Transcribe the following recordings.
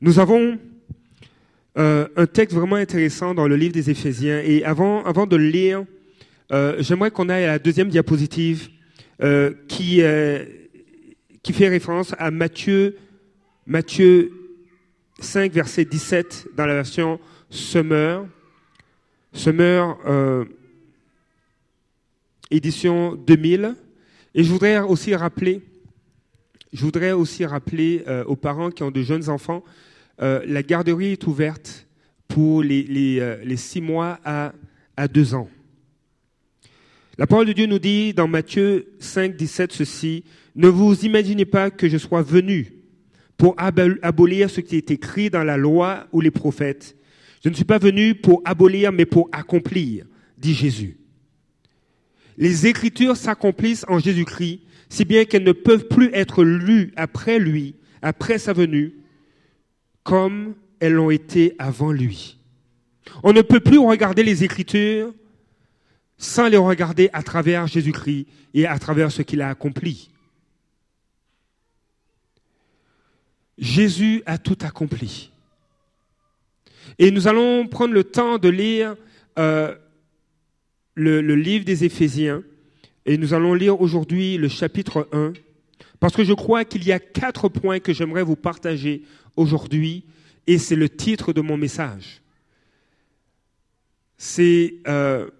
Nous avons euh, un texte vraiment intéressant dans le livre des Éphésiens. Et avant, avant de le lire, euh, j'aimerais qu'on aille à la deuxième diapositive euh, qui, fait référence à Matthieu, Matthieu 5, verset 17 dans la version Summer. Summer, édition 2000. Et je voudrais aussi rappeler, je voudrais aussi rappeler aux parents qui ont de jeunes enfants euh, la garderie est ouverte pour les, euh, six mois à, deux ans. La parole de Dieu nous dit dans Matthieu 5, 17 ceci, Ne vous imaginez pas que je sois venu pour abolir ce qui est écrit dans la loi ou les prophètes. Je ne suis pas venu pour abolir, mais pour accomplir, dit Jésus. Les Écritures s'accomplissent en Jésus-Christ, si bien qu'elles ne peuvent plus être lues après lui, après sa venue, comme elles l'ont été avant lui. On ne peut plus regarder les Écritures sans les regarder à travers Jésus-Christ et à travers ce qu'il a accompli. Jésus a tout accompli. Et nous allons prendre le temps de lire euh, le, livre des Éphésiens. Et nous allons lire aujourd'hui le chapitre 1. Parce que je crois qu'il y a quatre points que j'aimerais vous partager aujourd'hui, et c'est le titre de mon message. C'est euh,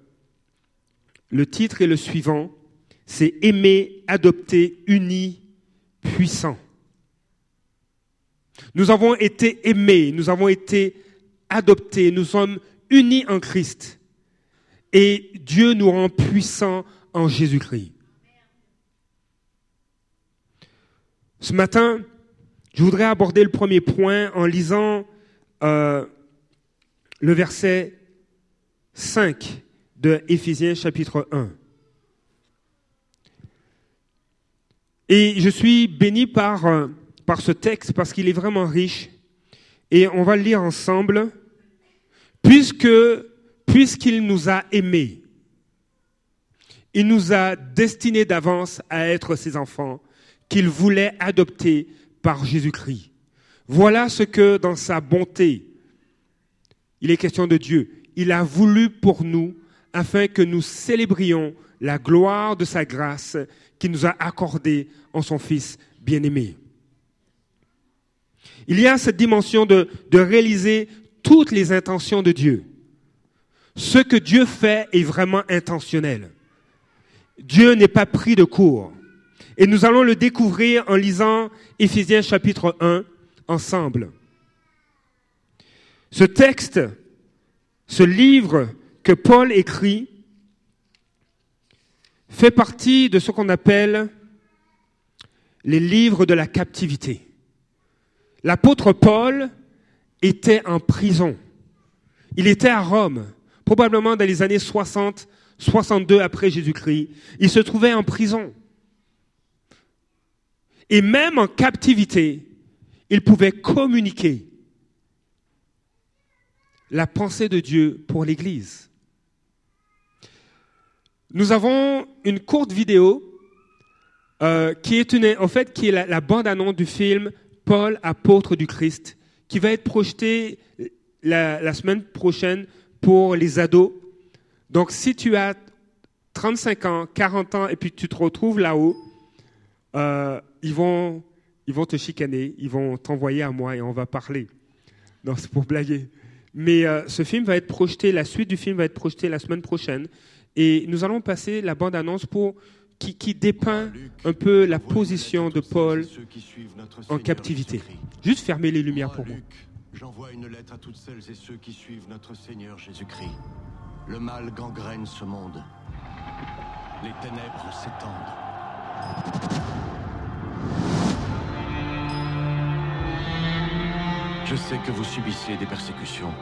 le titre est le suivant, c'est aimer, adopter, uni, puissant. Nous avons été aimés, nous avons été adoptés, nous sommes unis en Christ. Et Dieu nous rend puissants en Jésus-Christ. Ce matin, je voudrais aborder le premier point en lisant euh, le verset 5 de Éphésiens chapitre 1. Et je suis béni par, euh, par ce texte parce qu'il est vraiment riche. Et on va le lire ensemble. Puisque, puisqu'il nous a aimés, il nous a destinés d'avance à être ses enfants, qu'il voulait adopter Jésus-Christ. Voilà ce que dans sa bonté, il est question de Dieu. Il a voulu pour nous afin que nous célébrions la gloire de sa grâce qu'il nous a accordée en son Fils bien-aimé. Il y a cette dimension de, de réaliser toutes les intentions de Dieu. Ce que Dieu fait est vraiment intentionnel. Dieu n'est pas pris de court. Et nous allons le découvrir en lisant Éphésiens chapitre 1 ensemble. Ce texte, ce livre que Paul écrit, fait partie de ce qu'on appelle les livres de la captivité. L'apôtre Paul était en prison. Il était à Rome, probablement dans les années 60, 62 après Jésus-Christ. Il se trouvait en prison. Et même en captivité, il pouvait communiquer la pensée de Dieu pour l'Église. Nous avons une courte vidéo euh, qui est une, en fait qui est la, bande-annonce du film Paul, apôtre du Christ, qui va être projeté la, la, semaine prochaine pour les ados. Donc si tu as 35 ans, 40 ans et puis tu te retrouves là-haut, euh, ils, vont, ils vont te chicaner, ils vont t'envoyer à moi et on va parler. Non, c'est pour blaguer. Mais euh, ce film va être projeté, la suite du film va être projetée la semaine prochaine. Et nous allons passer la bande-annonce pour qui, qui, dépeint un peu la position de Paul en captivité. Juste fermer les lumières pour moi. J'envoie une lettre à toutes celles et ceux qui suivent notre Seigneur Jésus-Christ. Le mal gangrène ce monde. Les ténèbres s'étendent. Je sais que vous subissez des persécutions.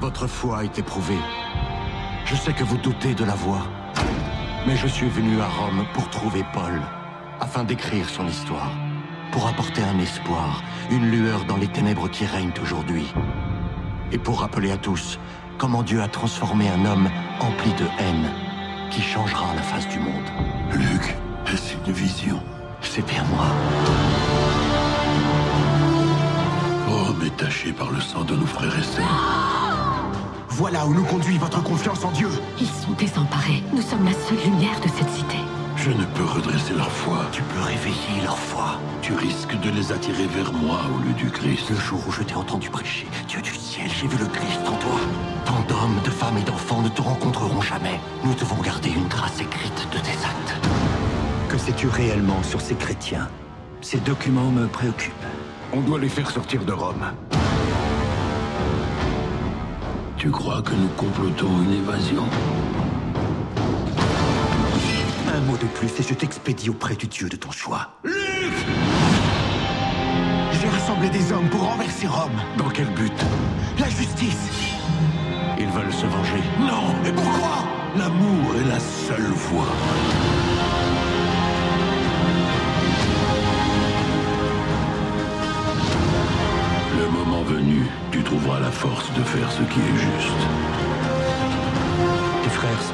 Votre foi a été prouvée. Je sais que vous doutez de la voix. Mais je suis venu à Rome pour trouver Paul, afin d'écrire son histoire, pour apporter un espoir, une lueur dans les ténèbres qui règnent aujourd'hui. Et pour rappeler à tous comment Dieu a transformé un homme empli de haine qui changera la face du monde. Luc, est-ce une vision c'est bien moi. Oh, mais par le sang de nos frères et sœurs. Voilà où nous conduit votre confiance en Dieu. Ils sont désemparés. Nous sommes la seule lumière de cette cité. Je ne peux redresser leur foi. Tu peux réveiller leur foi. Tu risques de les attirer vers moi au lieu du Christ. Le jour où je t'ai entendu prêcher, Dieu du ciel, j'ai vu le Christ en toi. Tant d'hommes, de femmes et d'enfants ne te rencontreront jamais. Nous devons garder une trace écrite de tes actes. Que sais-tu réellement sur ces chrétiens? Ces documents me préoccupent. On doit les faire sortir de Rome. Tu crois que nous complotons une évasion? Un mot de plus et je t'expédie auprès du Dieu de ton choix. J'ai rassemblé des hommes pour renverser Rome. Dans quel but? La justice. Ils veulent se venger. Non Et pourquoi? L'amour est la seule voie.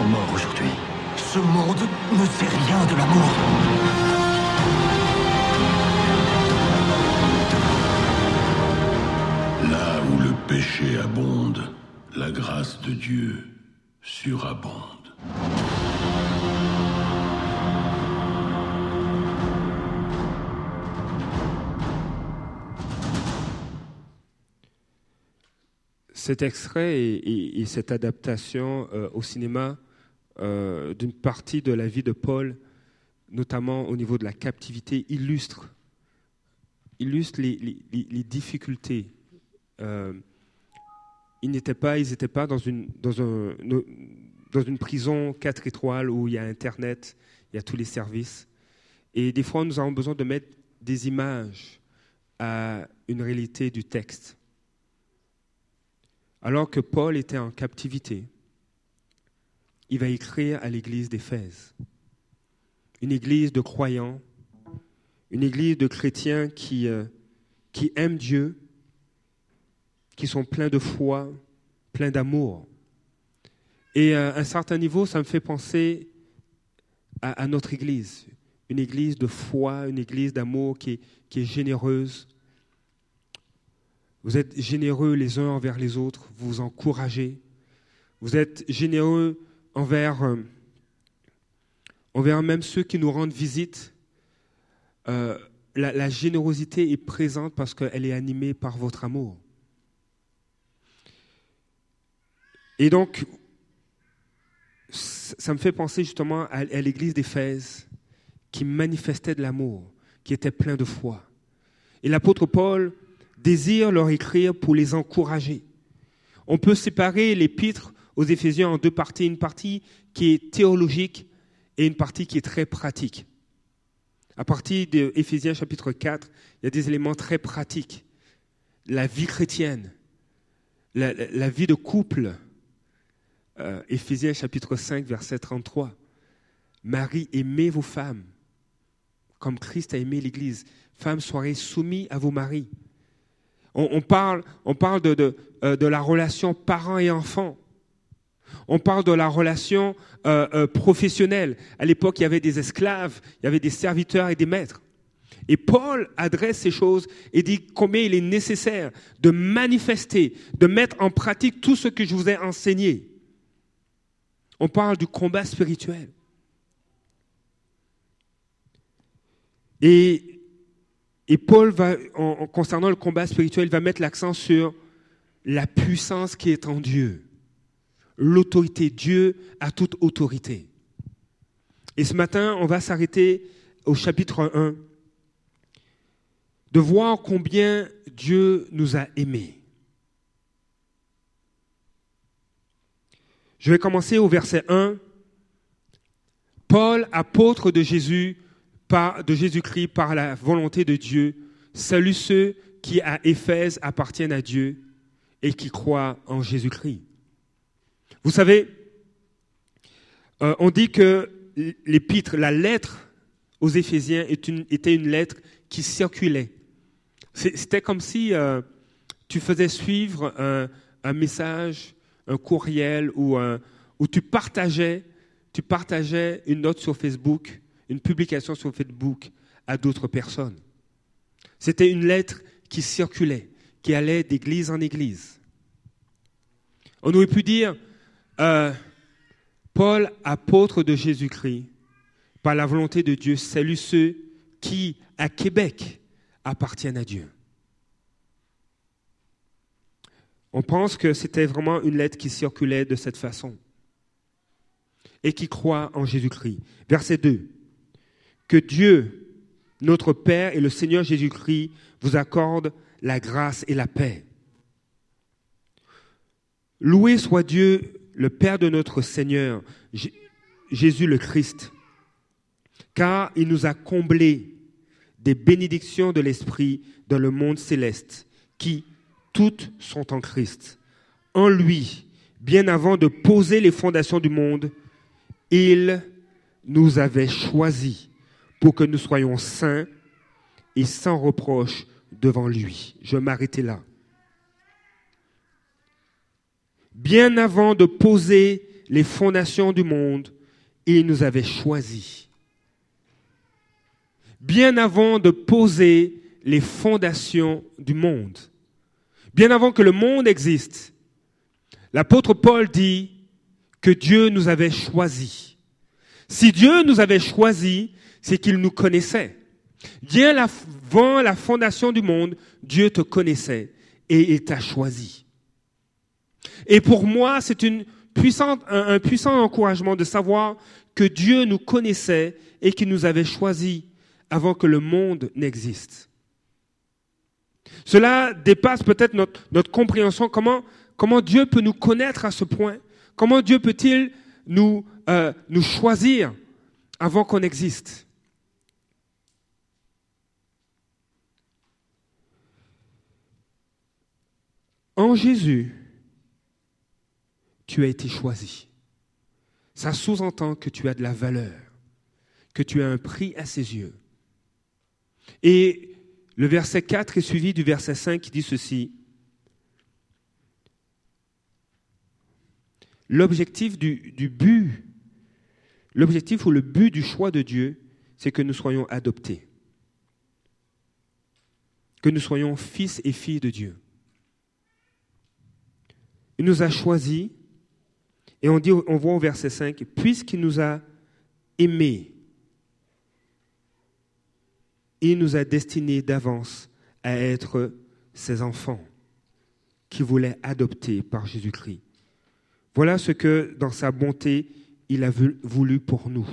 Sont morts aujourd'hui. Ce monde ne sait rien de l'amour. Là où le péché abonde, la grâce de Dieu surabonde. Cet extrait et, et- et cette adaptation euh, au cinéma euh, d'une partie de la vie de Paul, notamment au niveau de la captivité, illustre, illustre les, difficultés. Euh, ils n'étaient pas, ils étaient pas dans une, dans, un- dans une prison 4 étoiles où il y a Internet, il y a tous les services. Et des fois, nous avons besoin de mettre des images à une réalité du texte. Alors que Paul était en captivité, il va écrire à l'église d'Éphèse, une église de croyants, une église de chrétiens qui, euh, aiment Dieu, qui sont pleins de foi, pleins d'amour. Et à un certain niveau, ça me fait penser à, notre église, une église de foi, une église d'amour qui, qui est généreuse, vous êtes généreux les uns envers les autres, vous vous encouragez. Vous êtes généreux envers, euh, envers même ceux qui nous rendent visite. Euh, la, générosité est présente parce qu'elle est animée par votre amour. Et donc, ça me fait penser justement à, à l'église d'Éphèse qui manifestait de l'amour, qui était plein de foi. Et l'apôtre Paul désire leur écrire pour les encourager. On peut séparer l'épître aux Éphésiens en deux parties, une partie qui est théologique et une partie qui est très pratique. À partir de Éphésiens chapitre 4, il y a des éléments très pratiques. La vie chrétienne, la, vie de couple. Euh, Éphésiens chapitre 5, verset 33. Marie, aimez vos femmes comme Christ a aimé l'Église. Femmes, soyez soumis à vos maris. On, parle, on parle euh, de la relation parents et enfants. On parle de la relation euh, euh, professionnelle. À l'époque, il y avait des esclaves, il y avait des serviteurs et des maîtres. Et Paul adresse ces choses et dit combien il est nécessaire de manifester, de mettre en pratique tout ce que je vous ai enseigné. On parle du combat spirituel. Et, Paul, va, en, en concernant le combat spirituel, va mettre l'accent sur la puissance qui est en Dieu. L'autorité. Dieu a toute autorité. Et ce matin, on va s'arrêter au chapitre 1, de voir combien Dieu nous a aimés. Je vais commencer au verset 1. Paul, apôtre de Jésus, par, de Jésus-Christ par la volonté de Dieu, salue ceux qui à Éphèse appartiennent à Dieu et qui croient en Jésus-Christ. Vous savez, euh, on dit que l'épître, la lettre aux Éphésiens était une lettre qui circulait. C'était comme si euh, tu faisais suivre un, message, un courriel ou, tu partageais une note sur Facebook, une publication sur Facebook à d'autres personnes. C'était une lettre qui circulait, qui allait d'église en église. On aurait pu dire, Paul, apôtre de Jésus-Christ, par la volonté de Dieu, salue ceux qui, à Québec, appartiennent à Dieu. On pense que c'était vraiment une lettre qui circulait de cette façon et qui croit en Jésus-Christ. Verset 2. Que Dieu, notre Père et le Seigneur Jésus-Christ vous accordent la grâce et la paix. Loué soit Dieu, le Père de notre Seigneur, Jésus le Christ, car il nous a comblés des bénédictions de l'Esprit dans le monde céleste, qui toutes sont en Christ. En lui, bien avant de poser les fondations du monde, il nous avait choisis pour que nous soyons saints et sans reproche devant lui. Je m'arrêter là. Bien avant de poser les fondations du monde, il nous avait choisis. Bien avant de poser les fondations du monde, bien avant que le monde existe, l'apôtre Paul dit que Dieu nous avait choisis. Si Dieu nous avait choisis, c'est qu'il nous connaissait. Bien avant la fondation du monde, Dieu te connaissait et il t'a choisi. Et pour moi, c'est une puissante, un, puissant encouragement de savoir que Dieu nous connaissait et qu'il nous avait choisis avant que le monde n'existe. Cela dépasse peut-être notre, notre compréhension. Comment, comment Dieu peut nous connaître à ce point? Comment Dieu peut-il nous, euh, nous choisir avant qu'on existe? En Jésus, tu as été choisi. Ça sous-entend que tu as de la valeur, que tu as un prix à ses yeux. Et le verset 4 est suivi du verset 5 qui dit ceci. L'objectif du, but, l'objectif ou le but du choix de Dieu, c'est que nous soyons adoptés, que nous soyons fils et filles de Dieu. Il nous a choisis, et on, dit, on voit au verset 5, puisqu'il nous a aimés, il nous a destinés d'avance à être ses enfants qui voulaient adopter par Jésus-Christ. Voilà ce que, dans sa bonté, il a voulu pour nous.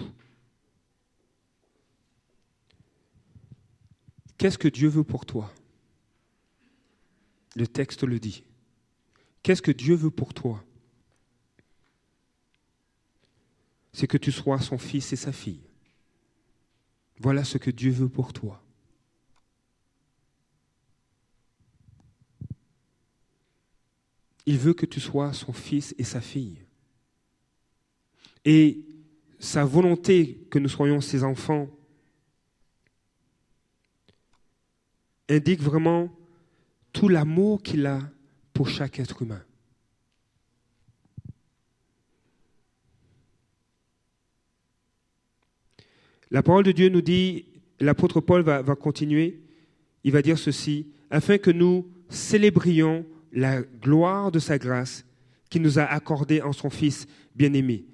Qu'est-ce que Dieu veut pour toi? Le texte le dit. Qu'est-ce que Dieu veut pour toi? C'est que tu sois son fils et sa fille. Voilà ce que Dieu veut pour toi. Il veut que tu sois son fils et sa fille. Et sa volonté que nous soyons ses enfants indique vraiment tout l'amour qu'il a pour chaque être humain. La parole de Dieu nous dit, l'apôtre Paul va, continuer, il va dire ceci, afin que nous célébrions la gloire de sa grâce qu'il nous a accordée en son Fils bien-aimé.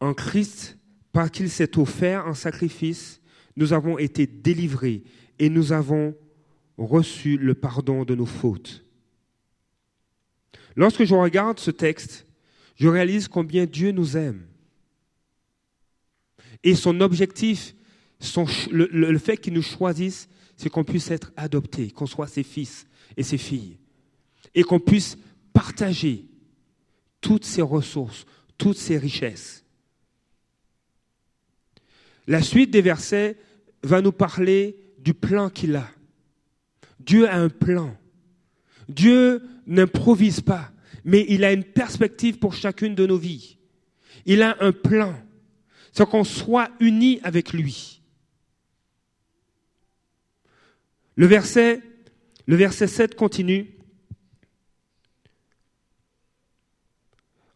En Christ, par qu'il s'est offert en sacrifice, nous avons été délivrés et nous avons reçu le pardon de nos fautes. Lorsque je regarde ce texte, je réalise combien Dieu nous aime. Et son objectif, le, fait qu'il nous choisisse, c'est qu'on puisse être adoptés, qu'on soit ses fils et ses filles. Et qu'on puisse partager toutes ses ressources, toutes ses richesses. La suite des versets va nous parler du plan qu'il a. Dieu a un plan. Dieu n'improvise pas, mais il a une perspective pour chacune de nos vies. Il a un plan. C'est qu'on soit unis avec lui. Le verset, le verset 7 continue.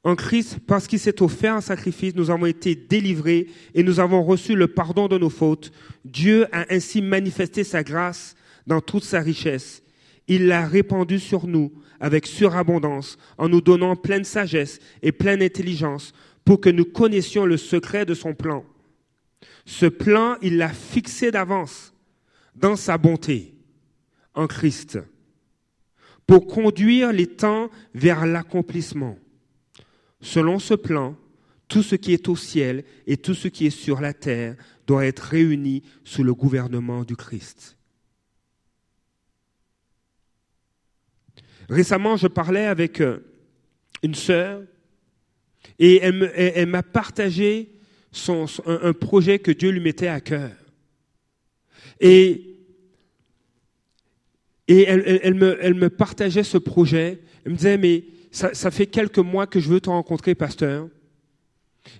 En Christ, parce qu'il s'est offert un sacrifice, nous avons été délivrés et nous avons reçu le pardon de nos fautes. Dieu a ainsi manifesté sa grâce dans toute sa richesse il l'a répandu sur nous avec surabondance, en nous donnant pleine sagesse et pleine intelligence, pour que nous connaissions le secret de son plan. Ce plan, il l'a fixé d'avance dans sa bonté, en Christ, pour conduire les temps vers l'accomplissement. Selon ce plan, tout ce qui est au ciel et tout ce qui est sur la terre doit être réuni sous le gouvernement du Christ. Récemment, je parlais avec euh, une sœur et elle m'a partagé un, projet que Dieu lui mettait à cœur. Et, elle, me, partageait ce projet. Elle me disait, mais ça, fait quelques mois que je veux te rencontrer, pasteur.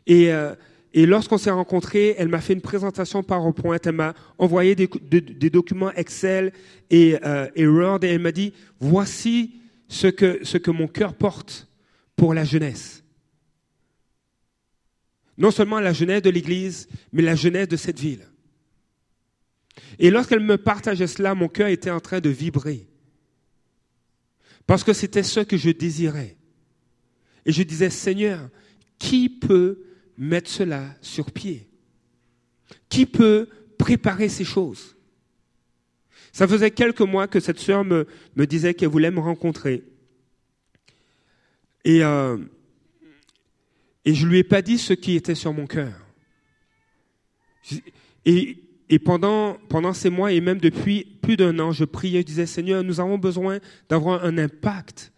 Et, euh, lorsqu'on s'est rencontrés, elle m'a fait une présentation PowerPoint, elle m'a envoyé des, des, documents Excel et, euh, et Word, et elle m'a dit, voici ce que, ce que mon cœur porte pour la jeunesse. Non seulement la jeunesse de l'Église, mais la jeunesse de cette ville. Et lorsqu'elle me partageait cela, mon cœur était en train de vibrer. Parce que c'était ce que je désirais. Et je disais, Seigneur, qui peut mettre cela sur pied? Qui peut préparer ces choses? Ça faisait quelques mois que cette sœur me, disait qu'elle voulait me rencontrer. Et, euh, et je lui ai pas dit ce qui était sur mon cœur. Et, pendant ces mois et même depuis plus d'un an, je priais, je disais, Seigneur, nous avons besoin d'avoir un impact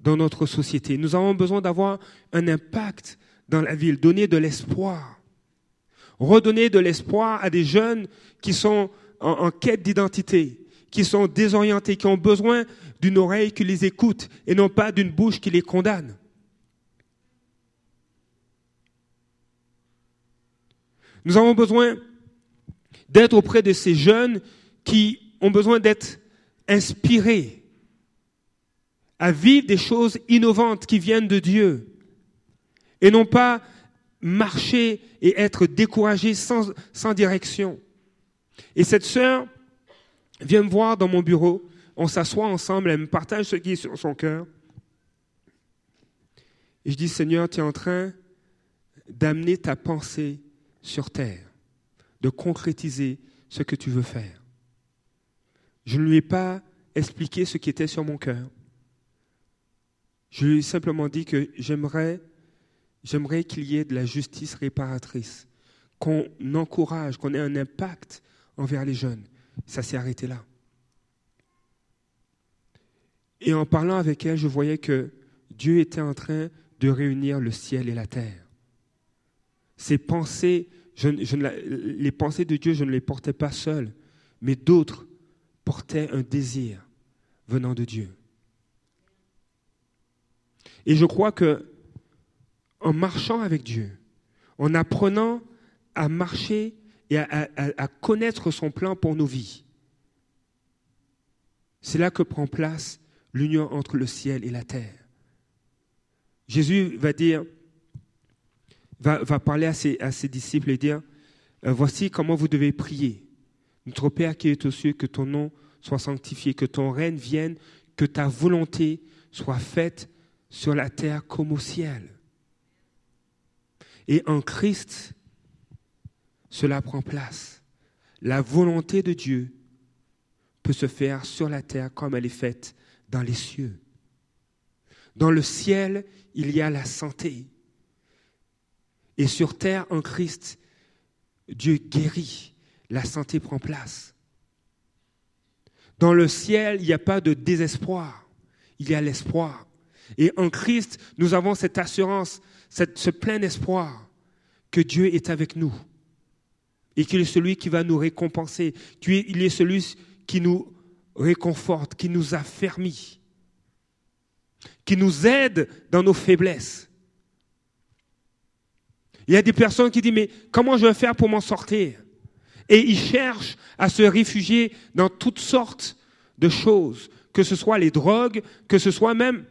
dans notre société. Nous avons besoin d'avoir un impact dans la ville, donner de l'espoir. Redonner de l'espoir à des jeunes qui sont en, quête d'identité, qui sont désorientés, qui ont besoin d'une oreille qui les écoute et non pas d'une bouche qui les condamne. Nous avons besoin d'être auprès de ces jeunes qui ont besoin d'être inspirés à vivre des choses innovantes qui viennent de Dieu et non pas marcher et être découragés sans, direction. Et cette sœur vient me voir dans mon bureau. On s'assoit ensemble, elle me partage ce qui est sur son cœur. Et je dis, Seigneur, tu es en train d'amener ta pensée sur terre, de concrétiser ce que tu veux faire. Je ne lui ai pas expliqué ce qui était sur mon cœur. Je lui ai simplement dit que j'aimerais, j'aimerais qu'il y ait de la justice réparatrice, qu'on encourage, qu'on ait un impact envers les jeunes. Ça s'est arrêté là. Et en parlant avec elle, je voyais que Dieu était en train de réunir le ciel et la terre. Ces pensées, les pensées de Dieu, je ne les portais pas seul, mais d'autres portaient un désir venant de Dieu. Et je crois que en marchant avec Dieu, en apprenant à marcher et à, connaître son plan pour nos vies. C'est là que prend place l'union entre le ciel et la terre. Jésus va dire, va, parler à ses, disciples et dire, euh, voici comment vous devez prier. Notre Père qui est aux cieux, que ton nom soit sanctifié, que ton règne vienne, que ta volonté soit faite sur la terre comme au ciel. Et en Christ, cela prend place. La volonté de Dieu peut se faire sur la terre comme elle est faite dans les cieux. Dans le ciel, il y a la santé. Et sur terre, en Christ, Dieu guérit. La santé prend place. Dans le ciel, il n'y a pas de désespoir. Il y a l'espoir. Et en Christ, nous avons cette assurance, ce plein espoir que Dieu est avec nous et qu'il est celui qui va nous récompenser. Il est celui qui nous réconforte, qui nous affermit, qui nous aide dans nos faiblesses. Il y a des personnes qui disent, mais comment je vais faire pour m'en sortir? Et ils cherchent à se réfugier dans toutes sortes de choses, que ce soit les drogues, que ce soit même,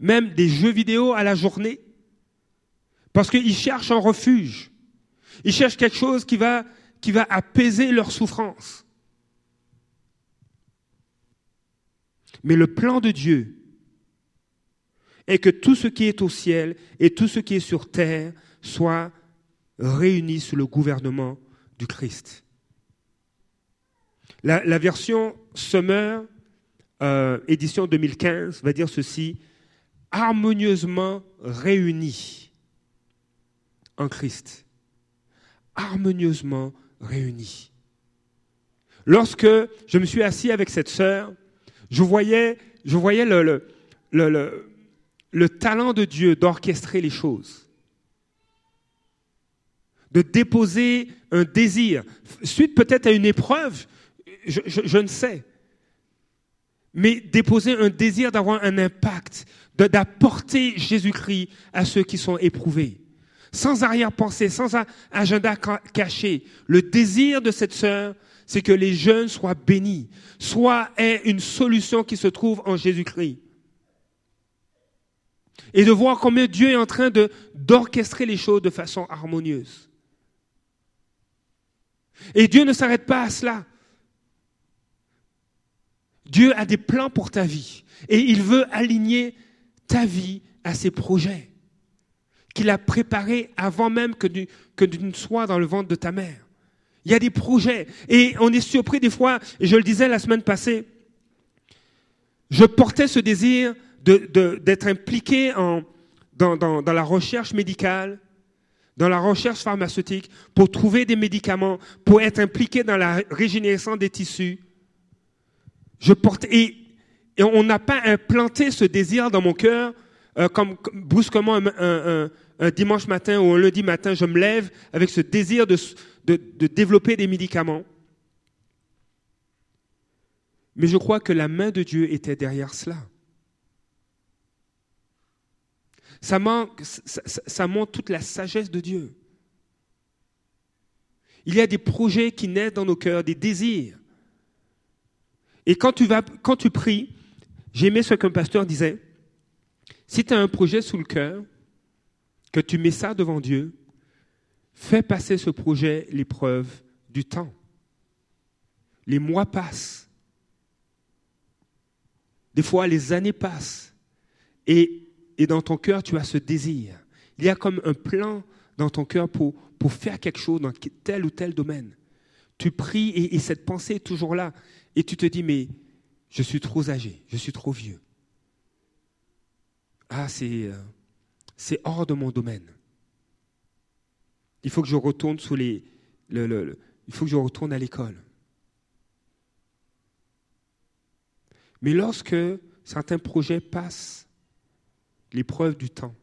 des jeux vidéo à la journée, parce qu'ils cherchent un refuge. Ils cherchent quelque chose qui va, qui va apaiser leur souffrance. Mais le plan de Dieu est que tout ce qui est au ciel et tout ce qui est sur terre soit réuni sous le gouvernement du Christ. La, version Summer, euh, édition 2015, va dire ceci, harmonieusement réunis en Christ. Harmonieusement réunis. Lorsque je me suis assis avec cette sœur, je voyais, je voyais le talent de Dieu d'orchestrer les choses, de déposer un désir, suite peut-être à une épreuve, je, ne sais, mais déposer un désir d'avoir un impact, d'apporter Jésus-Christ à ceux qui sont éprouvés. Sans arrière-pensée, sans agenda caché. Le désir de cette sœur, c'est que les jeunes soient bénis, soit est une solution qui se trouve en Jésus-Christ. Et de voir combien Dieu est en train d'orchestrer les choses de façon harmonieuse. Et Dieu ne s'arrête pas à cela. Dieu a des plans pour ta vie. Et il veut aligner ta vie à ses projets qu'il a préparés avant même que tu, ne sois dans le ventre de ta mère. Il y a des projets. Et on est surpris des fois, et je le disais la semaine passée, je portais ce désir d'être impliqué dans la recherche médicale, dans la recherche pharmaceutique, pour trouver des médicaments, pour être impliqué dans la régénération des tissus. Je portais, et, on n'a pas implanté ce désir dans mon cœur euh, comme, brusquement un, dimanche matin ou un lundi matin, je me lève avec ce désir de, de développer des médicaments. Mais je crois que la main de Dieu était derrière cela. Ça, montre toute la sagesse de Dieu. Il y a des projets qui naissent dans nos cœurs, des désirs. Et quand tu, quand tu pries, j'aimais ce qu'un pasteur disait, si tu as un projet sous le cœur, que tu mets ça devant Dieu, fais passer ce projet l'épreuve du temps. Les mois passent. Des fois, les années passent. Et et dans ton cœur, tu as ce désir. Il y a comme un plan dans ton cœur pour, faire quelque chose dans tel ou tel domaine. Tu pries et, cette pensée est toujours là. Et tu te dis, mais je suis trop âgé, je suis trop vieux. Ah, c'est, euh, hors de mon domaine. Il faut que je retourne sous les, le, il faut que je retourne à l'école. Mais lorsque certains projets passent l'épreuve du temps,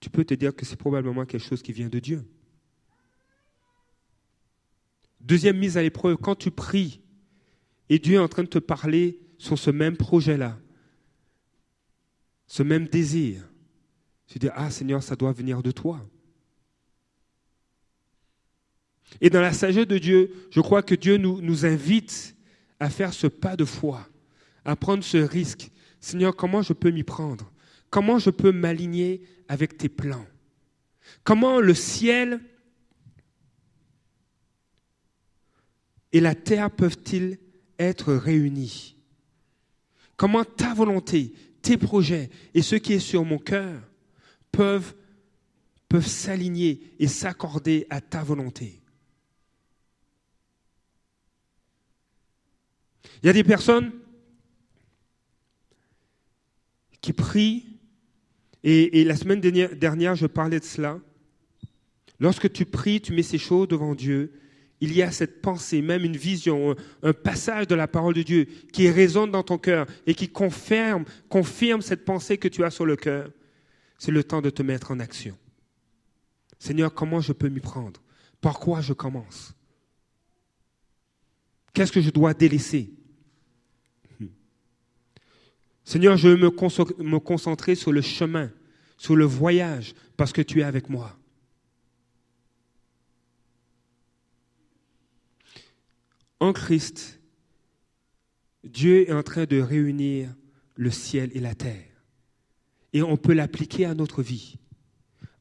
tu peux te dire que c'est probablement quelque chose qui vient de Dieu. Deuxième mise à l'épreuve, quand tu pries et Dieu est en train de te parler sur ce même projet-là, ce même désir, tu dis, ah Seigneur, ça doit venir de toi. Et dans la sagesse de Dieu, je crois que Dieu nous, nous invite à faire ce pas de foi, à prendre ce risque. Seigneur, comment je peux m'y prendre? Comment je peux m'aligner avec tes plans? Comment le ciel et la terre peuvent-ils être réunis? Comment ta volonté, tes projets et ce qui est sur mon cœur peuvent, peuvent s'aligner et s'accorder à ta volonté? Il y a des personnes qui prient et, la semaine dernière, je parlais de cela. Lorsque tu pries, tu mets ces choses devant Dieu, il y a cette pensée, même une vision, un, passage de la parole de Dieu qui résonne dans ton cœur et qui confirme, confirme cette pensée que tu as sur le cœur. C'est le temps de te mettre en action. Seigneur, comment je peux m'y prendre? Par quoi je commence? Qu'est-ce que je dois délaisser? Seigneur, je veux me concentrer sur le chemin, sur le voyage, parce que tu es avec moi. En Christ, Dieu est en train de réunir le ciel et la terre. Et on peut l'appliquer à notre vie.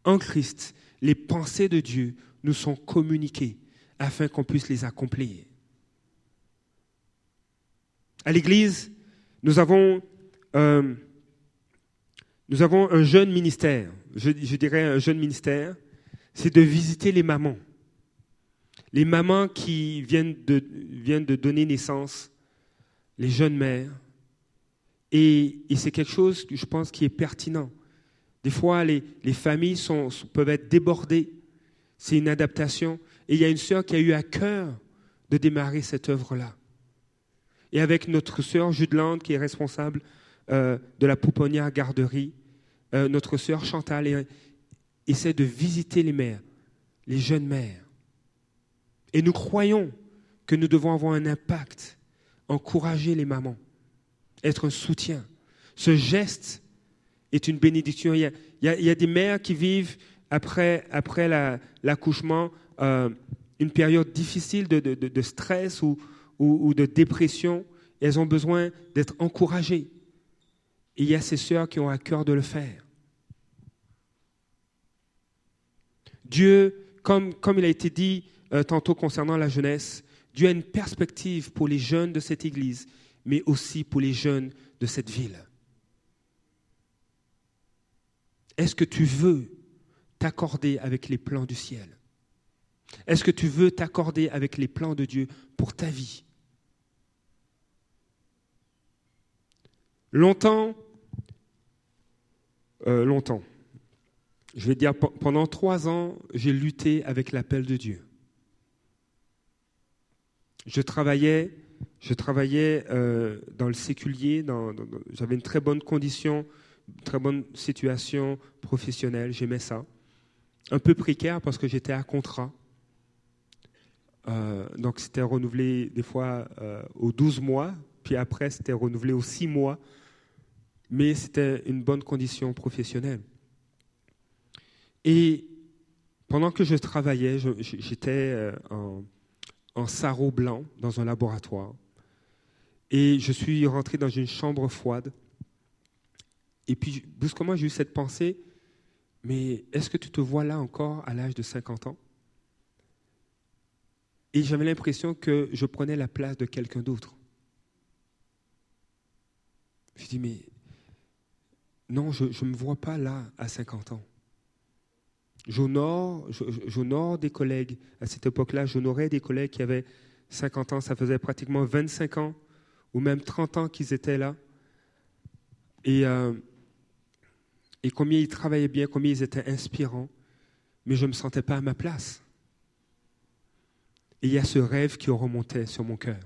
En Christ, les pensées de Dieu nous sont communiquées afin qu'on puisse les accomplir. À l'Église, Nous avons, euh, nous avons un jeune ministère, je, dirais un jeune ministère, c'est de visiter les mamans. Les mamans qui viennent de, viennent de donner naissance, les jeunes mères. Et, c'est quelque chose, que je pense, qui est pertinent. Des fois, les, les familles peuvent être débordées. C'est une adaptation. Et il y a une sœur qui a eu à cœur de démarrer cette œuvre-là. Et avec notre sœur Judelande, qui est responsable euh, de la pouponnière garderie, euh, notre sœur Chantal essaie de visiter les mères, les jeunes mères. Et nous croyons que nous devons avoir un impact, encourager les mamans, être un soutien. Ce geste est une bénédiction. Il y a, des mères qui vivent après, l'accouchement euh, une période difficile de, stress ou, de dépression. Elles ont besoin d'être encouragées. Il y a ces sœurs qui ont à cœur de le faire. Dieu, comme, comme il a été dit euh, tantôt concernant la jeunesse, Dieu a une perspective pour les jeunes de cette Église, mais aussi pour les jeunes de cette ville. Est-ce que tu veux t'accorder avec les plans du ciel? Est-ce que tu veux t'accorder avec les plans de Dieu pour ta vie? Longtemps, euh, longtemps, je vais dire pendant trois ans, j'ai lutté avec l'appel de Dieu. Je travaillais, je travaillais euh, dans le séculier, j'avais une très bonne condition très bonne situation professionnelle, j'aimais ça. Un peu précaire parce que j'étais à contrat. Euh, donc c'était renouvelé des fois euh, aux 12 mois, puis après c'était renouvelé aux 6 mois, mais c'était une bonne condition professionnelle. Et pendant que je travaillais, j'étais euh, en, en sarrau blanc dans un laboratoire, et je suis rentré dans une chambre froide et puis, brusquement, j'ai eu cette pensée, mais est-ce que tu te vois là encore à l'âge de 50 ans? Et j'avais l'impression que je prenais la place de quelqu'un d'autre. Je dis, mais non, je ne me vois pas là à 50 ans. J'honore, des collègues. À cette époque-là, j'honorais des collègues qui avaient 50 ans. Ça faisait pratiquement 25 ans ou même 30 ans qu'ils étaient là. Et euh, et combien ils travaillaient bien, combien ils étaient inspirants, mais je ne me sentais pas à ma place. Et il y a ce rêve qui remontait sur mon cœur.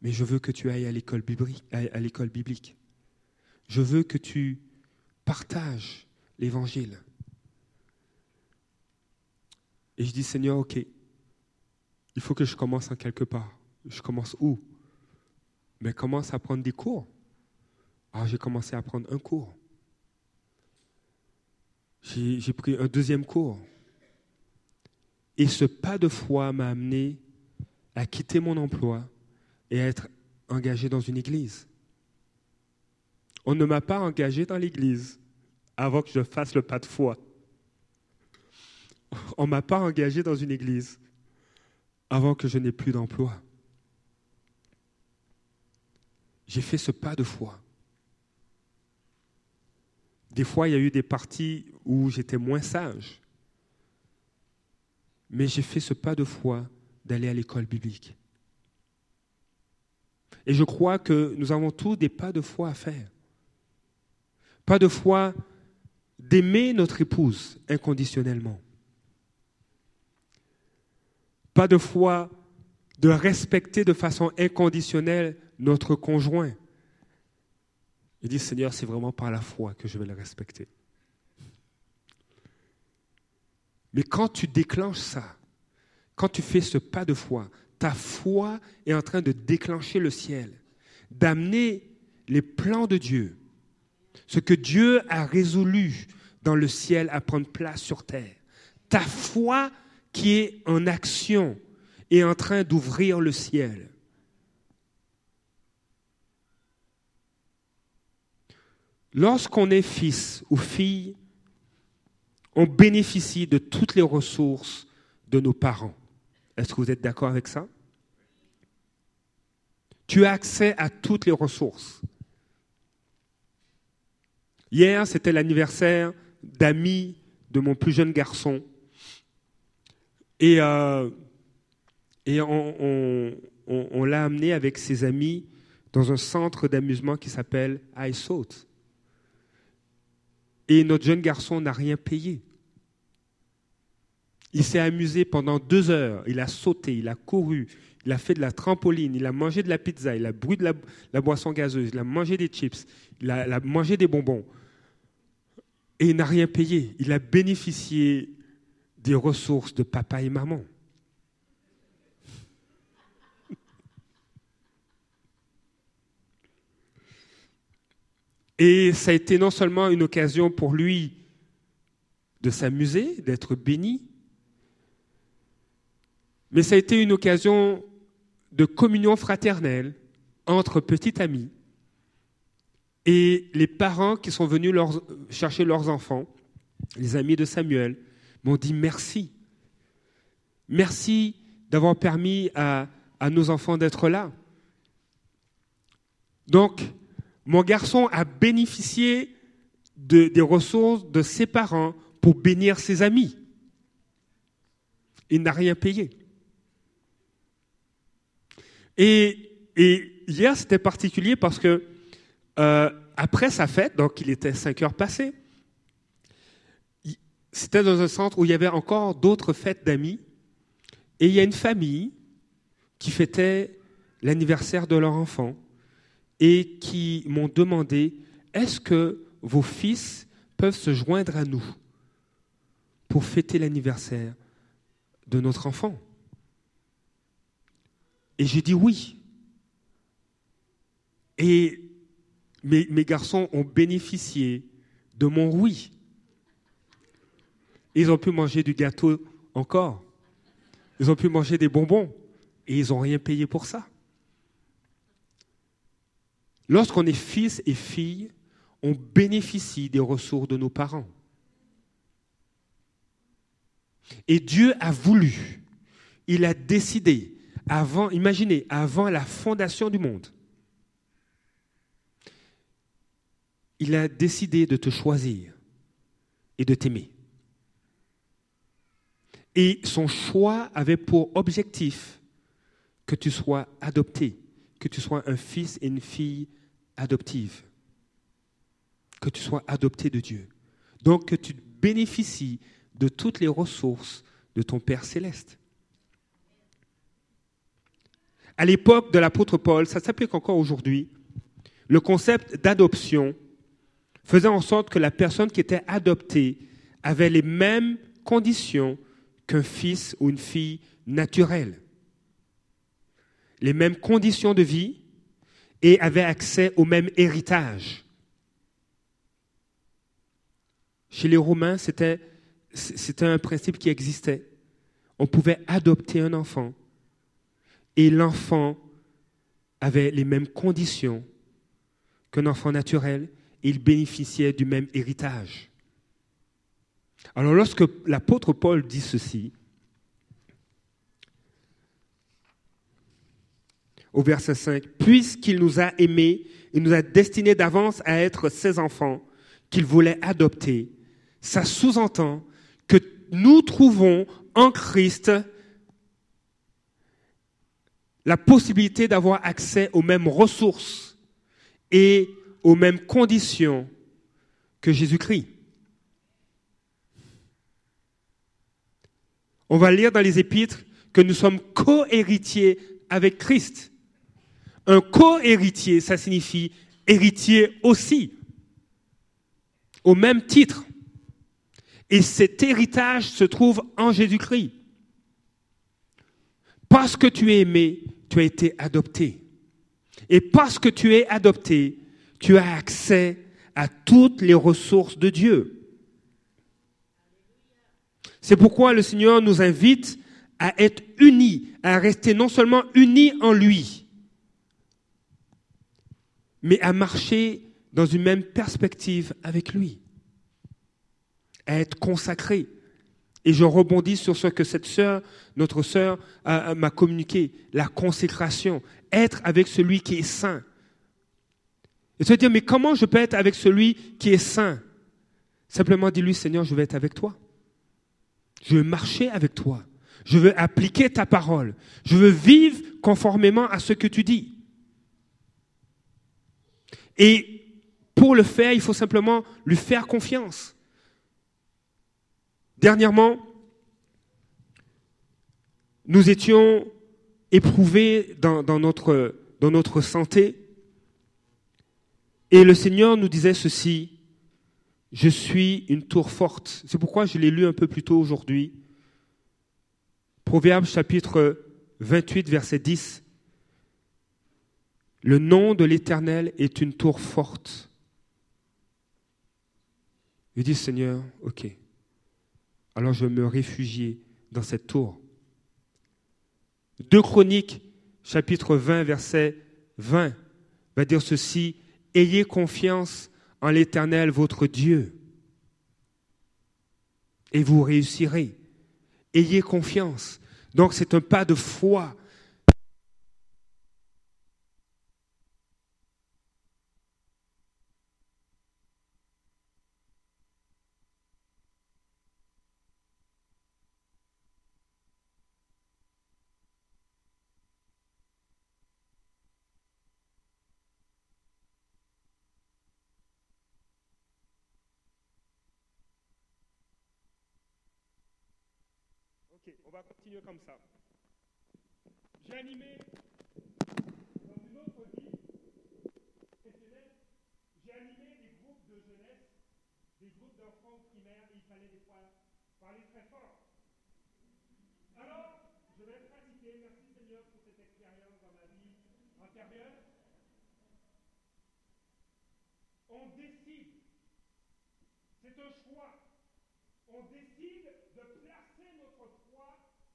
Mais je veux que tu ailles à l'école biblique, à l'école biblique. Je veux que tu partages l'évangile. Et je dis, Seigneur, ok, il faut que je commence en quelque part. Je commence où? Mais commence à prendre des cours. Alors j'ai commencé à prendre un cours j'ai pris un deuxième cours. Et ce pas de foi m'a amené à quitter mon emploi et à être engagé dans une église. On ne m'a pas engagé dans l'église avant que je fasse le pas de foi. On ne m'a pas engagé dans une église avant que je n'ai plus d'emploi. J'ai fait ce pas de foi. Des fois, il y a eu des parties où j'étais moins sage. Mais j'ai fait ce pas de foi d'aller à l'école biblique. Et je crois que nous avons tous des pas de foi à faire. Pas de foi d'aimer notre épouse inconditionnellement. Pas de foi de respecter de façon inconditionnelle notre conjoint. Il dit, Seigneur, c'est vraiment par la foi que je vais le respecter. Mais quand tu déclenches ça, quand tu fais ce pas de foi, ta foi est en train de déclencher le ciel, d'amener les plans de Dieu, ce que Dieu a résolu dans le ciel à prendre place sur terre. Ta foi qui est en action est en train d'ouvrir le ciel. Lorsqu'on est fils ou fille, on bénéficie de toutes les ressources de nos parents. Est-ce que vous êtes d'accord avec ça? Tu as accès à toutes les ressources. Hier, c'était l'anniversaire d'amis de mon plus jeune garçon. Et, euh, on, l'a amené avec ses amis dans un centre d'amusement qui s'appelle iSaut. Et notre jeune garçon n'a rien payé. Il s'est amusé pendant deux heures. Il a sauté, il a couru, il a fait de la trampoline, il a mangé de la pizza, il a bu de la, boisson gazeuse, il a mangé des chips, il a mangé des bonbons. Et il n'a rien payé. Il a bénéficié des ressources de papa et maman. Et ça a été non seulement une occasion pour lui de s'amuser, d'être béni, mais ça a été une occasion de communion fraternelle entre petits amis et les parents qui sont venus chercher leurs enfants, les amis de Samuel, m'ont dit merci. Merci d'avoir permis à, nos enfants d'être là. Donc, mon garçon a bénéficié des ressources de ses parents pour bénir ses amis. Il n'a rien payé. Et, hier, c'était particulier parce que euh, après sa fête, donc il était 5 heures passées, c'était dans un centre où il y avait encore d'autres fêtes d'amis. Et il y a une famille qui fêtait l'anniversaire de leur enfant et qui m'ont demandé, est-ce que vos fils peuvent se joindre à nous pour fêter l'anniversaire de notre enfant? Et j'ai dit oui. Et mes, garçons ont bénéficié de mon oui. Ils ont pu manger du gâteau encore. Ils ont pu manger des bonbons. Et ils n'ont rien payé pour ça. Lorsqu'on est fils et fille, on bénéficie des ressources de nos parents. Et Dieu a voulu, il a décidé, avant, imaginez, avant la fondation du monde, il a décidé de te choisir et de t'aimer. Et son choix avait pour objectif que tu sois adopté, que tu sois un fils et une fille adoptive, que tu sois adopté de Dieu. Donc que tu bénéficies de toutes les ressources de ton Père céleste. À l'époque de l'apôtre Paul, ça s'applique encore aujourd'hui, le concept d'adoption faisait en sorte que la personne qui était adoptée avait les mêmes conditions qu'un fils ou une fille naturelle les mêmes conditions de vie et avaient accès au même héritage. Chez les Romains, c'était, c'était un principe qui existait. On pouvait adopter un enfant et l'enfant avait les mêmes conditions qu'un enfant naturel et il bénéficiait du même héritage. Alors lorsque l'apôtre Paul dit ceci, au verset 5, puisqu'il nous a aimés, il nous a destinés d'avance à être ses enfants qu'il voulait adopter. Ça sous-entend que nous trouvons en Christ la possibilité d'avoir accès aux mêmes ressources et aux mêmes conditions que Jésus-Christ. On va lire dans les épîtres que nous sommes co-héritiers avec Christ. Un co-héritier, ça signifie héritier aussi, au même titre. Et cet héritage se trouve en Jésus-Christ. Parce que tu es aimé, tu as été adopté. Et parce que tu es adopté, tu as accès à toutes les ressources de Dieu. C'est pourquoi le Seigneur nous invite à être unis, à rester non seulement unis en lui, mais à marcher dans une même perspective avec lui, à être consacré. Et je rebondis sur ce que cette sœur, notre sœur, m'a communiqué, la consécration, être avec celui qui est saint. Et tu vas dire, mais comment je peux être avec celui qui est saint? Simplement dis-lui, Seigneur, je vais être avec toi. Je veux marcher avec toi. Je veux appliquer ta parole. Je veux vivre conformément à ce que tu dis. Et pour le faire, il faut simplement lui faire confiance. Dernièrement, nous étions éprouvés dans, notre, dans notre santé et le Seigneur nous disait ceci, je suis une tour forte. C'est pourquoi je l'ai lu un peu plus tôt aujourd'hui. Proverbe chapitre 28, verset 10. Le nom de l'Éternel est une tour forte. Je dis, Seigneur, ok. Alors je me réfugier dans cette tour. Deux Chroniques, chapitre 20, verset 20, va dire ceci, Ayez confiance en l'Éternel, votre Dieu, et vous réussirez. Ayez confiance. Donc c'est un pas de foi on continuer comme ça. J'ai animé dans une autre vie j'ai animé des groupes de jeunesse, des groupes d'enfants primaires, et il fallait des fois parler très fort. Alors, je vais pratiquer, merci Seigneur pour cette expérience dans ma vie antérieure. On décide, c'est un choix, on décide de placer notre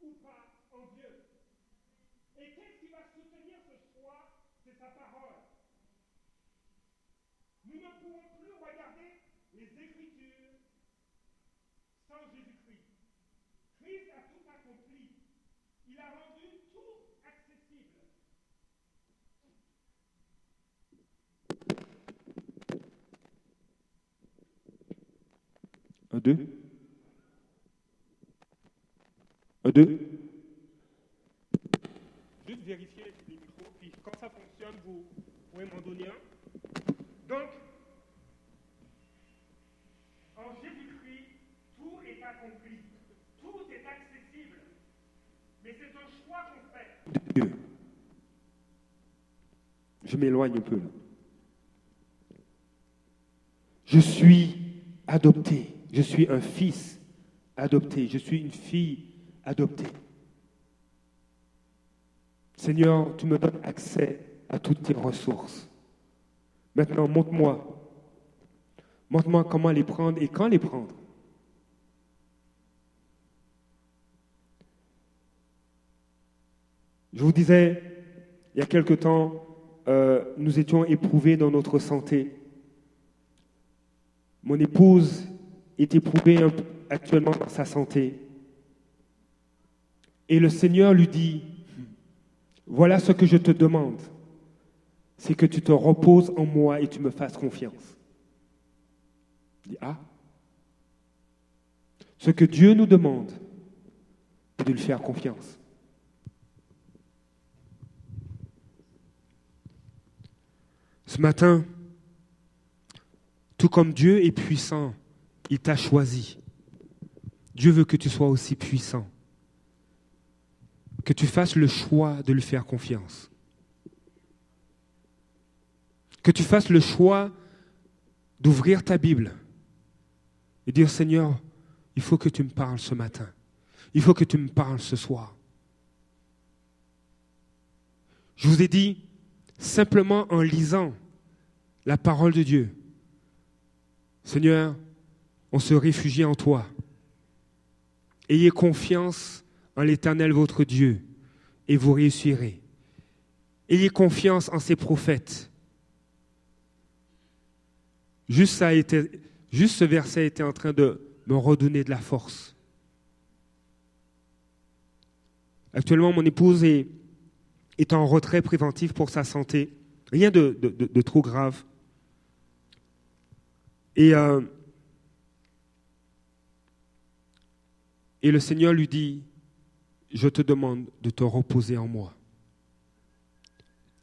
ou pas en Dieu. Et qu'est-ce qui va soutenir ce choix C'est sa parole. Nous ne pouvons plus regarder les Écritures sans Jésus-Christ. Christ a tout accompli. Il a rendu tout accessible. Un, deux. deux. Juste vérifier les micros, puis quand vous pouvez m'en donner un. Donc, en Jésus-Christ, tout est accompli, tout est accessible. Mais c'est un choix qu'on fait. Dieu. Je m'éloigne un peu là. Je suis adopté, je suis un fils adopté, je suis une fille adopté. Seigneur, tu me donnes accès à toutes tes ressources. Maintenant, montre-moi. Montre-moi comment les prendre et quand les prendre. Je vous disais, il y a quelque temps, euh, nous étions éprouvés dans notre santé. Mon épouse est éprouvée actuellement dans sa santé. Et le Seigneur lui dit, voilà ce que je te demande, c'est que tu te reposes en moi et tu me fasses confiance. Ah, ce que Dieu nous demande, c'est de lui faire confiance. Ce matin, tout comme Dieu est puissant, il t'a choisi. Dieu veut que tu sois aussi puissant que tu fasses le choix de lui faire confiance. Que tu fasses le choix d'ouvrir ta Bible et dire Seigneur, il faut que tu me parles ce matin. Il faut que tu me parles ce soir. Je vous ai dit, simplement en lisant la parole de Dieu, Seigneur, on se réfugie en toi. Ayez confiance en l'Éternel votre Dieu, et vous réussirez. Ayez confiance en ses prophètes. Juste, ça ce verset était en train de me redonner de la force. Actuellement, mon épouse est, en retrait préventif pour sa santé. Rien de, trop grave. Euh, et le Seigneur lui dit, je te demande de te reposer en moi.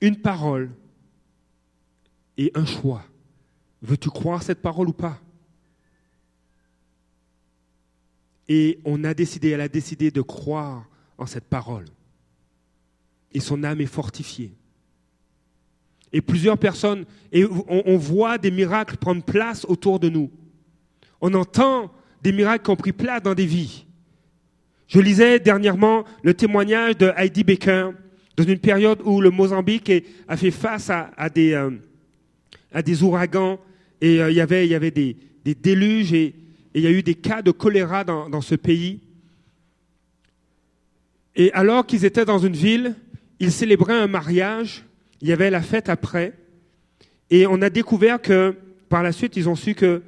Une parole et un choix. Veux-tu croire cette parole ou pas? Et on a décidé, elle a décidé de croire en cette parole. Et son âme est fortifiée. Et plusieurs personnes, on, voit des miracles prendre place autour de nous. On entend des miracles qui ont pris place dans des vies. Je lisais dernièrement le témoignage de Heidi Baker dans une période où le Mozambique a fait face à, euh, à des ouragans et euh, il y avait, des, déluges et, il y a eu des cas de choléra dans, ce pays. Et alors qu'ils étaient dans une ville, ils célébraient un mariage, il y avait la fête après, et on a découvert que, par la suite, ils ont su que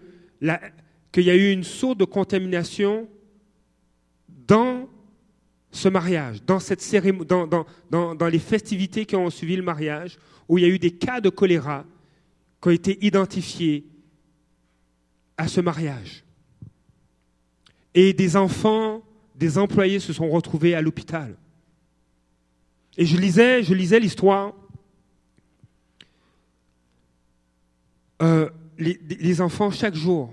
qu'il y a eu une sorte de contamination dans ce mariage, dans, cette cérémonie, dans, les festivités qui ont suivi le mariage, où il y a eu des cas de choléra été identifiés à ce mariage. Et des enfants, des employés se sont retrouvés à l'hôpital. Et je lisais, je lisais l'histoire. Euh, les, enfants, chaque jour,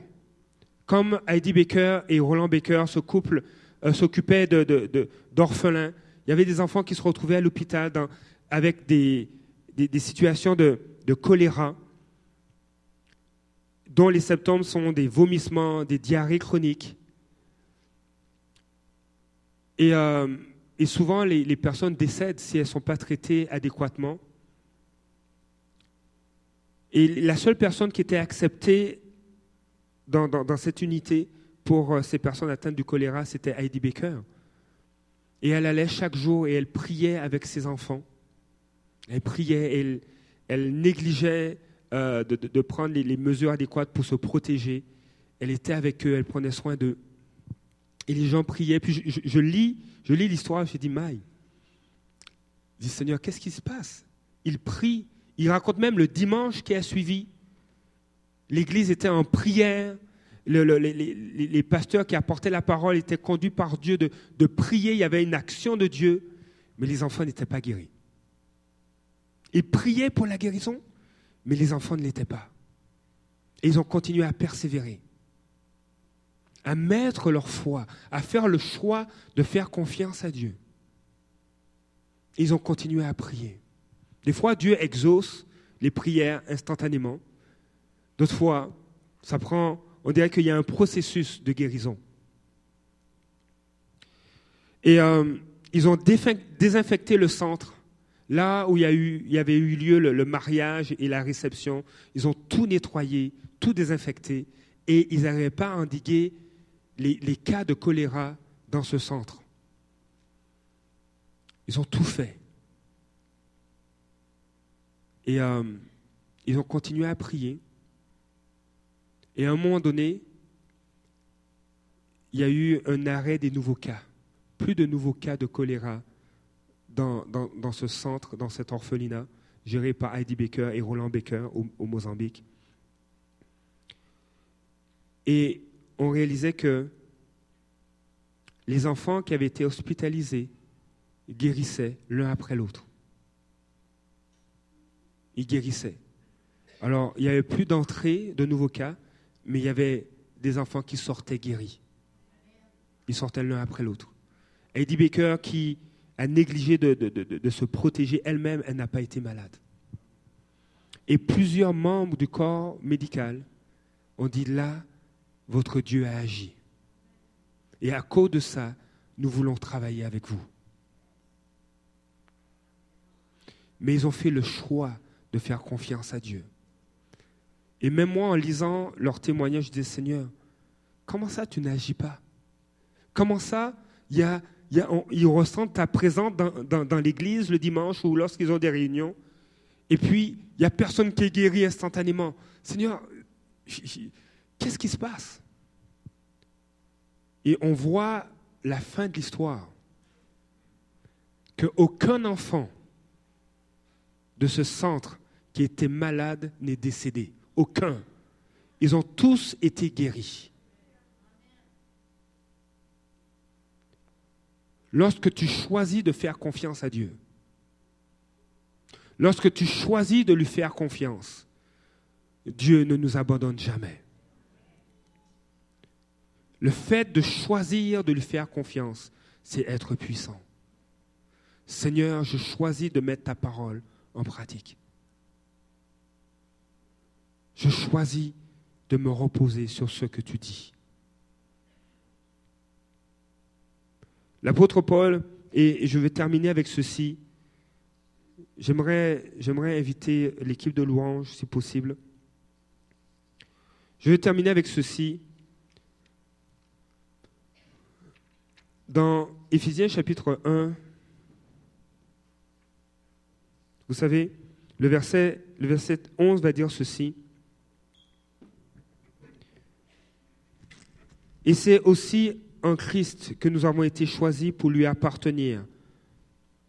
comme Heidi Baker et Roland Baker, ce couple euh, s'occupait d'orphelins, il y avait des enfants qui se retrouvaient à l'hôpital avec des, situations de choléra, dont les symptômes sont des vomissements, des diarrhées chroniques. Euh, et, souvent, les, personnes décèdent si elles ne sont pas traitées adéquatement. Et la seule personne qui était acceptée dans, cette unité pour euh, ces personnes atteintes du choléra, c'était Heidi Baker. Et elle allait chaque jour et elle priait avec ses enfants. Elle priait, elle, elle négligeait euh, de, prendre les, mesures adéquates pour se protéger. Elle était avec eux, elle prenait soin d'eux. Et les gens priaient. Puis je, lis, je lis l'histoire, je dis, Maï. Dis, Seigneur, qu'est-ce qui se passe? Il prie. Il raconte même le dimanche qui a suivi. L'église était en prière. les, pasteurs qui apportaient la parole étaient conduits par Dieu de, de prier. Il y avait une action de Dieu. Mais les enfants n'étaient pas guéris. Ils priaient pour la guérison, mais les enfants ne l'étaient pas. Et ils ont continué à persévérer à mettre leur foi, à faire le choix de faire confiance à Dieu. Ils ont continué à prier. Des fois, Dieu exauce les prières instantanément. D'autres fois, ça prend, on dirait qu'il y a un processus de guérison. Et euh, ils ont désinfecté le centre, là où il y, avait eu lieu le mariage et la réception. Ils ont tout nettoyé, tout désinfecté, et ils n'arrivaient pas à endiguer les, cas de choléra dans ce centre. Ils ont tout fait. Et euh, ils ont continué à prier. Et à un moment donné, il y a eu un arrêt des nouveaux cas. Plus de nouveaux cas de choléra dans, ce centre, dans cet orphelinat, géré par Heidi Baker et Roland Baker au, au Mozambique. Et on réalisait que les enfants qui avaient été hospitalisés guérissaient l'un après l'autre. Ils guérissaient. Alors, il n'y avait plus d'entrée de nouveaux cas, mais il y avait des enfants qui sortaient guéris. Ils sortaient l'un après l'autre. Eddie Baker, qui a négligé de, se protéger elle-même, elle n'a pas été malade. Et plusieurs membres du corps médical ont dit là, votre Dieu a agi. Et à cause de ça, nous voulons travailler avec vous. Mais ils ont fait le choix de faire confiance à Dieu. Et même moi, en lisant leur témoignage, je disais, Seigneur, comment ça tu n'agis pas? Comment ça, il y a, ils ressentent ta présence dans, dans l'église le dimanche ou lorsqu'ils ont des réunions, et puis il n'y a personne qui est guéri instantanément. Seigneur, qu'est-ce qui se passe? Et on voit la fin de l'histoire. Qu'aucun enfant de ce centre qui était malade n'est décédé. Aucun. Ils ont tous été guéris. Lorsque tu choisis de faire confiance à Dieu, lorsque tu choisis de lui faire confiance, Dieu ne nous abandonne jamais. Le fait de choisir de lui faire confiance, c'est être puissant. Seigneur, je choisis de mettre ta parole en pratique. Je choisis de me reposer sur ce que tu dis. L'apôtre Paul, et je vais terminer avec ceci, j'aimerais, inviter l'équipe de louange, si possible. Je vais terminer avec ceci. Dans Éphésiens chapitre 1, vous savez, le verset, le verset 11 va dire ceci. Et c'est aussi en Christ que nous avons été choisis pour lui appartenir,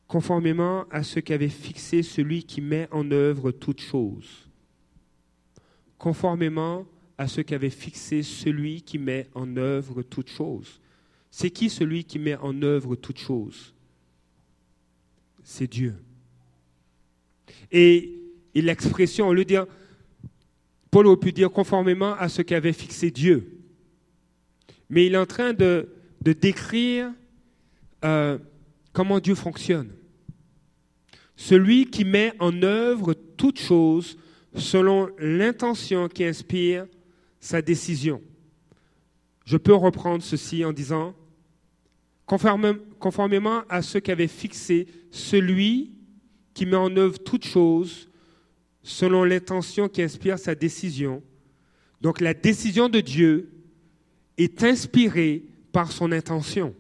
conformément à ce qu'avait fixé celui qui met en œuvre toutes choses. Conformément à ce qu'avait fixé celui qui met en œuvre toutes choses. C'est qui celui qui met en œuvre toutes choses? C'est Dieu. Et, l'expression, au lieu de dire, Paul aurait pu dire conformément à ce qu'avait fixé Dieu. Mais il est en train de, décrire euh, comment Dieu fonctionne. Celui qui met en œuvre toutes choses selon l'intention qui inspire sa décision. Je peux reprendre ceci en disant, conformément à ce qu'avait fixé celui qui met en œuvre toutes choses selon l'intention qui inspire sa décision. Donc la décision de Dieu est inspirée par son intention.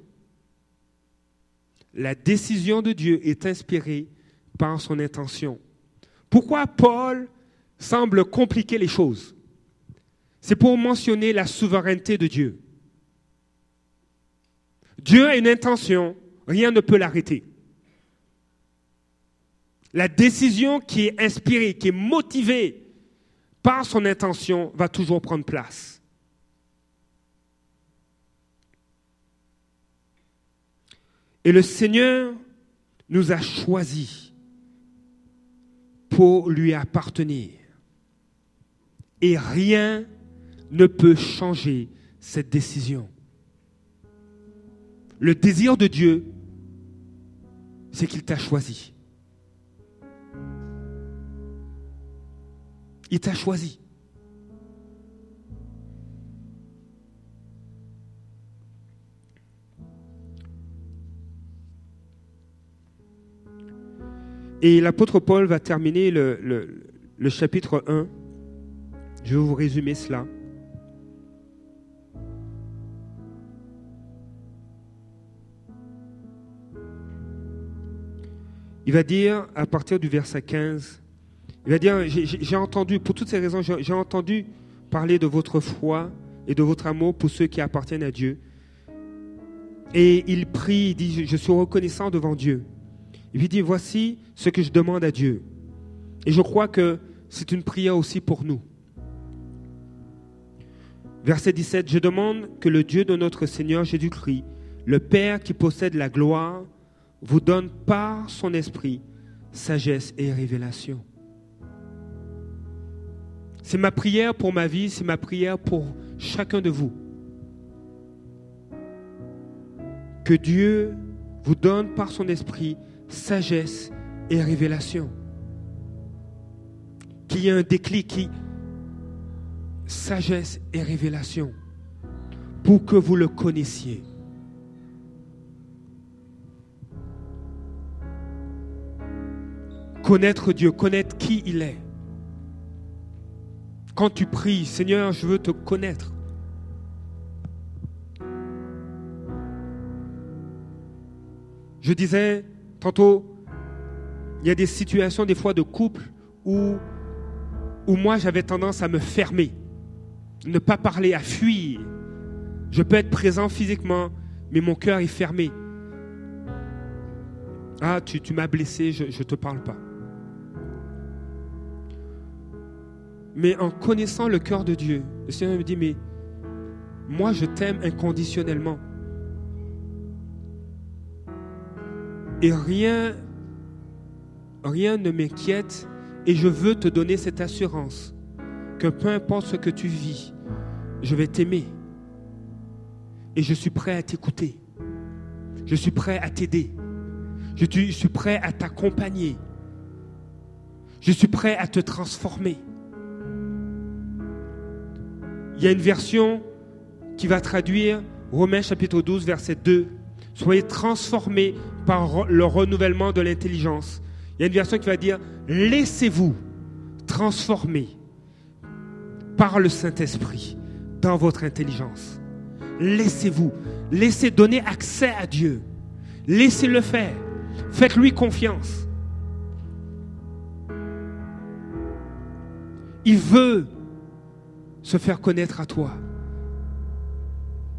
La décision de Dieu est inspirée par son intention. Pourquoi Paul semble compliquer les choses? C'est pour mentionner la souveraineté de Dieu. Dieu a une intention, rien ne peut l'arrêter. La décision qui est inspirée, qui est motivée par son intention va toujours prendre place. Et le Seigneur nous a choisis pour lui appartenir. Et rien ne peut changer cette décision. Le désir de Dieu, c'est qu'il t'a choisi. Il t'a choisi. Et l'apôtre Paul va terminer le, chapitre 1. Je vais vous résumer cela. Il va dire, à partir du verset 15, il va dire, j'ai entendu, pour toutes ces raisons, j'ai entendu parler de votre foi et de votre amour pour ceux qui appartiennent à Dieu. Et il prie, il dit, je suis reconnaissant devant Dieu. Il lui dit, voici ce que je demande à Dieu. Et je crois que c'est une prière aussi pour nous. Verset 17, je demande que le Dieu de notre Seigneur Jésus-Christ, le Père qui possède la gloire, vous donne par son esprit sagesse et révélation. C'est ma prière pour ma vie, c'est ma prière pour chacun de vous. Que Dieu vous donne par son esprit sagesse et révélation. Qu'il y ait un déclic qui sagesse et révélation pour que vous le connaissiez. Connaître Dieu, connaître qui il est. Quand tu pries, Seigneur, je veux te connaître. Je disais tantôt, il y a des situations des fois de couple où, où moi j'avais tendance à me fermer, ne pas parler, à fuir. Je peux être présent physiquement, mais mon cœur est fermé. Ah, tu, tu m'as blessé, je ne te parle pas. Mais en connaissant le cœur de Dieu, le Seigneur me dit, mais moi je t'aime inconditionnellement. Et rien, rien ne m'inquiète et je veux te donner cette assurance que peu importe ce que tu vis, je vais t'aimer. Et je suis prêt à t'écouter. Je suis prêt à t'aider. Je suis prêt à t'accompagner. Je suis prêt à te transformer. Il y a une version qui va traduire Romains chapitre 12, verset 2. Soyez transformés par le renouvellement de l'intelligence. Il y a une version qui va dire laissez-vous transformer par le Saint-Esprit dans votre intelligence. Laissez-vous, laissez donner accès à Dieu. Laissez-le faire. Faites-lui confiance. Il veut se faire connaître à toi.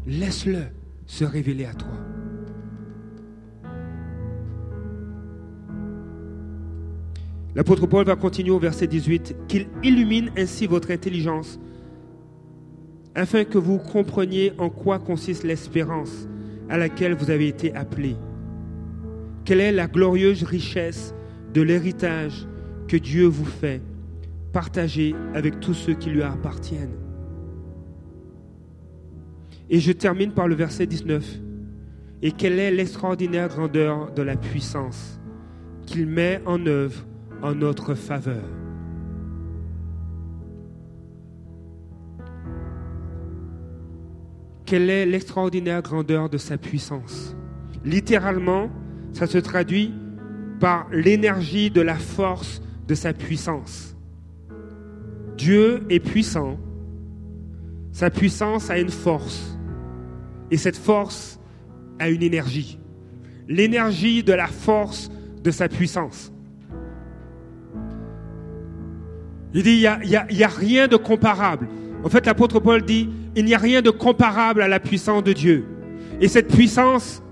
Laisse-le se révéler à toi. L'apôtre Paul va continuer au verset 18, qu'il illumine ainsi votre intelligence, afin que vous compreniez en quoi consiste l'espérance à laquelle vous avez été appelés. Quelle est la glorieuse richesse de l'héritage que Dieu vous fait partager avec tous ceux qui lui appartiennent. Et je termine par le verset 19. Et quelle est l'extraordinaire grandeur de la puissance qu'il met en œuvre en notre faveur. Quelle est l'extraordinaire grandeur de sa puissance? Littéralement, ça se traduit par l'énergie de la force de sa puissance. Dieu est puissant. Sa puissance a une force. Et cette force a une énergie. L'énergie de la force de sa puissance. Il dit, il n'y a, rien de comparable. En fait, l'apôtre Paul dit, il n'y a rien de comparable à la puissance de Dieu. Et cette puissance,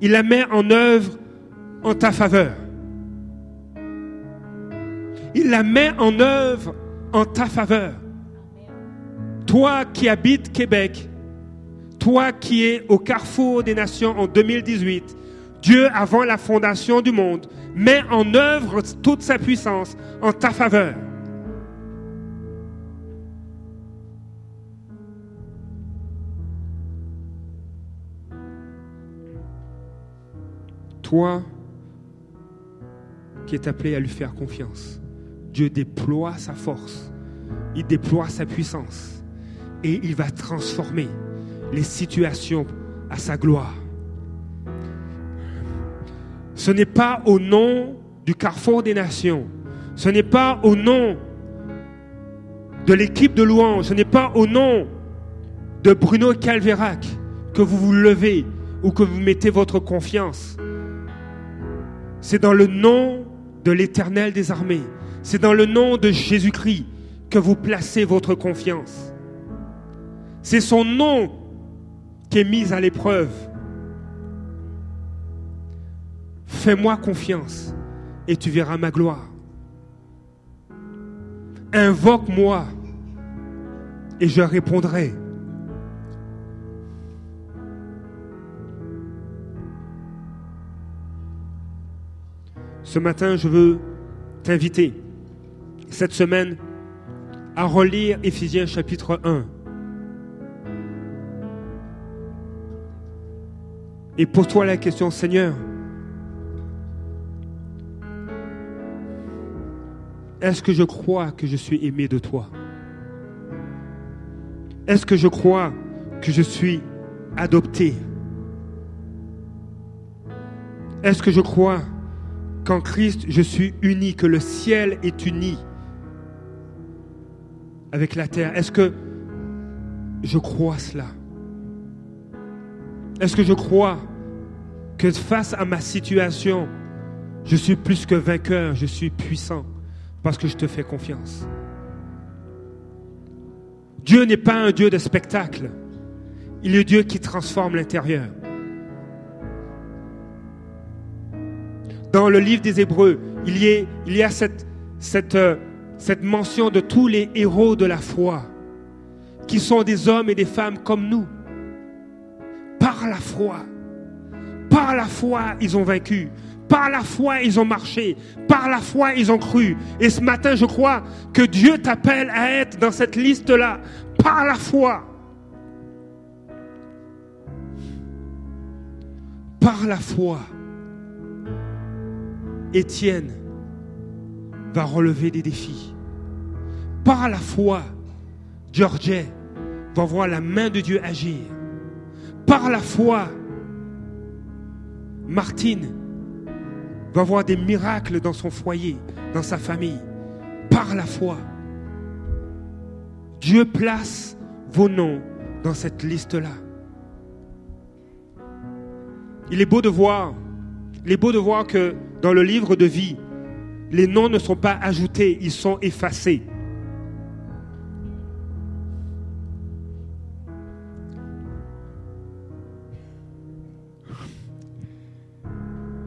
il la met en œuvre en ta faveur. Il la met en œuvre en ta faveur. Toi qui habites Québec, toi qui es au carrefour des nations en 2018, Dieu, avant la fondation du monde, met en œuvre toute sa puissance en ta faveur. Toi qui es appelé à lui faire confiance, Dieu déploie sa force, il déploie sa puissance et il va transformer les situations à sa gloire. Ce n'est pas au nom du carrefour des nations, ce n'est pas au nom de l'équipe de louange, ce n'est pas au nom de Bruno Calverac que vous vous levez ou que vous mettez votre confiance. C'est dans le nom de l'Éternel des armées. C'est dans le nom de Jésus-Christ que vous placez votre confiance. C'est son nom qui est mis à l'épreuve. Fais-moi confiance et tu verras ma gloire. Invoque-moi et je répondrai. Ce matin, je veux t'inviter cette semaine à relire Éphésiens chapitre 1. Et pose-toi la question, Seigneur, est-ce que je crois que je suis aimé de toi? Est-ce que je crois que je suis adopté? Est-ce que je crois qu'en Christ je suis uni, que le ciel est uni avec la terre? Est-ce que je crois cela? Est-ce que je crois que face à ma situation, je suis plus que vainqueur, je suis puissant? Parce que je te fais confiance Dieu n'est pas un Dieu de spectacle. Il est Dieu qui transforme l'intérieur. Dans le livre des Hébreux, il y a, euh, cette mention de tous les héros de la foi, qui sont des hommes et des femmes comme nous. Par la foi, par la foi, ils ont vaincu. Par la foi, ils ont marché. Par la foi, ils ont cru. Et ce matin, je crois que Dieu t'appelle à être dans cette liste-là. Par la foi. Par la foi. Étienne va relever des défis. Par la foi, Georgie va voir la main de Dieu agir. Par la foi, Martine va voir des miracles dans son foyer, dans sa famille. Par la foi. Dieu place vos noms dans cette liste-là. Il est beau de voir, il est beau de voir que dans le livre de vie, les noms ne sont pas ajoutés, ils sont effacés.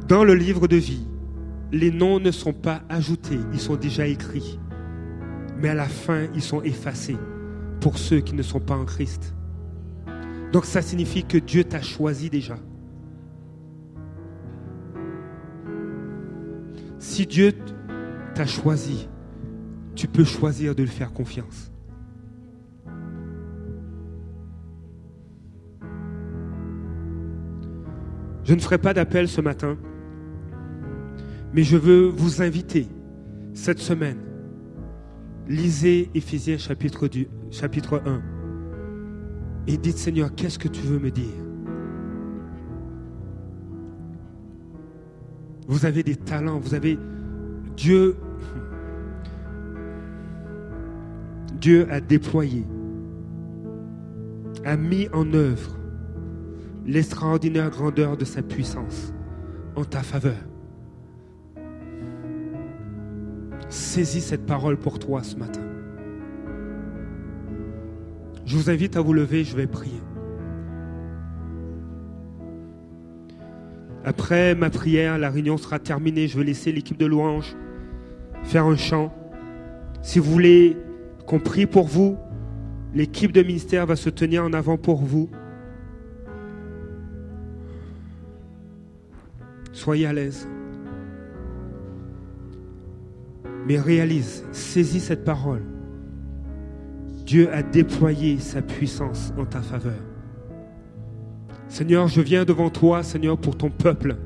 Dans le livre de vie, les noms ne sont pas ajoutés, ils sont déjà écrits. Mais à la fin, ils sont effacés pour ceux qui ne sont pas en Christ. Donc ça signifie que Dieu t'a choisi déjà. Si Dieu t'a choisi, tu peux choisir de lui faire confiance. Je ne ferai pas d'appel ce matin. Mais je veux vous inviter cette semaine. Lisez Éphésiens chapitre, chapitre 1 et dites Seigneur, qu'est-ce que tu veux me dire? Vous avez des talents, vous avez Dieu Dieu a déployé, a mis en œuvre l'extraordinaire grandeur de sa puissance en ta faveur. Saisis cette parole pour toi ce matin. Je vous invite à vous lever, je vais prier. Après ma prière, la réunion sera terminée. Je vais laisser l'équipe de louange faire un chant. Si vous voulez qu'on prie pour vous, l'équipe de ministère va se tenir en avant pour vous. Soyez à l'aise. Mais réalise, saisis cette parole. Dieu a déployé sa puissance en ta faveur. Seigneur, je viens devant toi, Seigneur, pour ton peuple.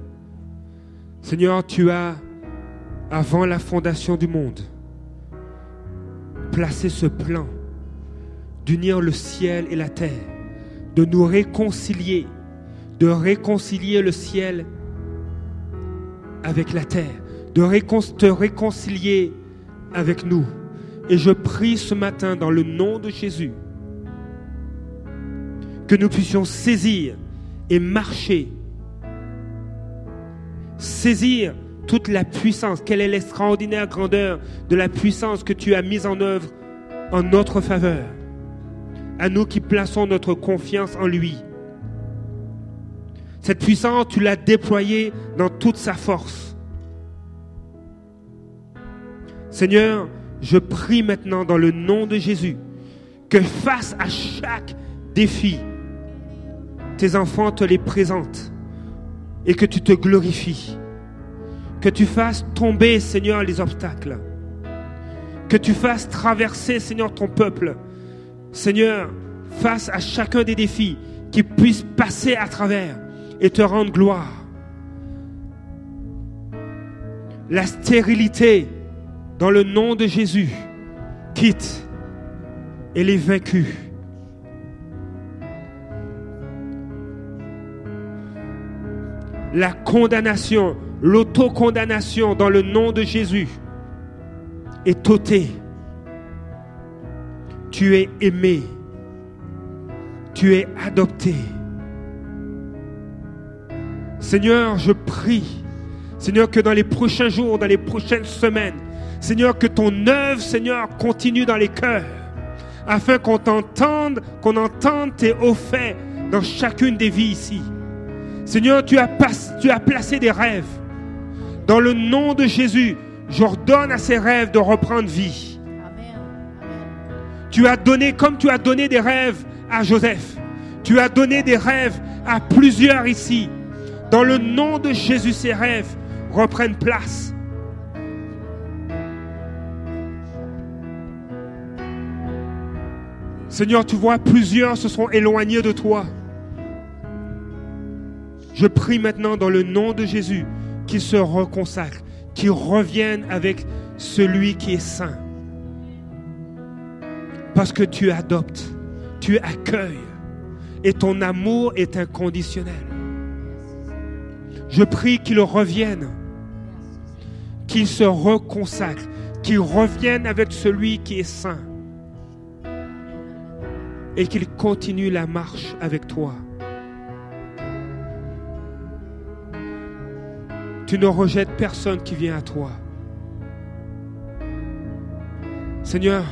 Seigneur, tu as, avant la fondation du monde, placé ce plan d'unir le ciel et la terre, de nous réconcilier, de réconcilier le ciel avec la terre de te réconcilier avec nous. Et je prie ce matin dans le nom de Jésus que nous puissions saisir et marcher, saisir toute la puissance, quelle est l'extraordinaire grandeur de la puissance que tu as mise en œuvre en notre faveur, à nous qui plaçons notre confiance en lui. Cette puissance, tu l'as déployée dans toute sa force. Seigneur, je prie maintenant dans le nom de Jésus que face à chaque défi, tes enfants te les présentent et que tu te glorifies. Que tu fasses tomber, Seigneur, les obstacles. Que tu fasses traverser, Seigneur, ton peuple. Seigneur, face à chacun des défis, qu'ils puissent passer à travers et te rendre gloire. La stérilité, dans le nom de Jésus, quitte et les vaincus. La condamnation, l'autocondamnation dans le nom de Jésus est ôtée. Tu es aimé. Tu es adopté. Seigneur, je prie, Seigneur, que dans les prochains jours, dans les prochaines semaines, Seigneur, que ton œuvre, Seigneur, continue dans les cœurs, afin qu'on t'entende, qu'on entende tes hauts faits dans chacune des vies ici. Seigneur, tu as, tu as placé des rêves. Dans le nom de Jésus, j'ordonne à ces rêves de reprendre vie. Tu as donné, comme tu as donné des rêves à Joseph, tu as donné des rêves à plusieurs ici. Dans le nom de Jésus, ces rêves reprennent place. Seigneur, tu vois, plusieurs se sont éloignés de toi. Je prie maintenant dans le nom de Jésus qu'ils se reconsacrent, qu'ils reviennent avec celui qui est saint. Parce que tu adoptes, tu accueilles et ton amour est inconditionnel. Je prie qu'ils reviennent, qu'ils se reconsacrent, qu'ils reviennent avec celui qui est saint et qu'ils continuent la marche avec toi. Tu ne rejettes personne qui vient à toi. Seigneur,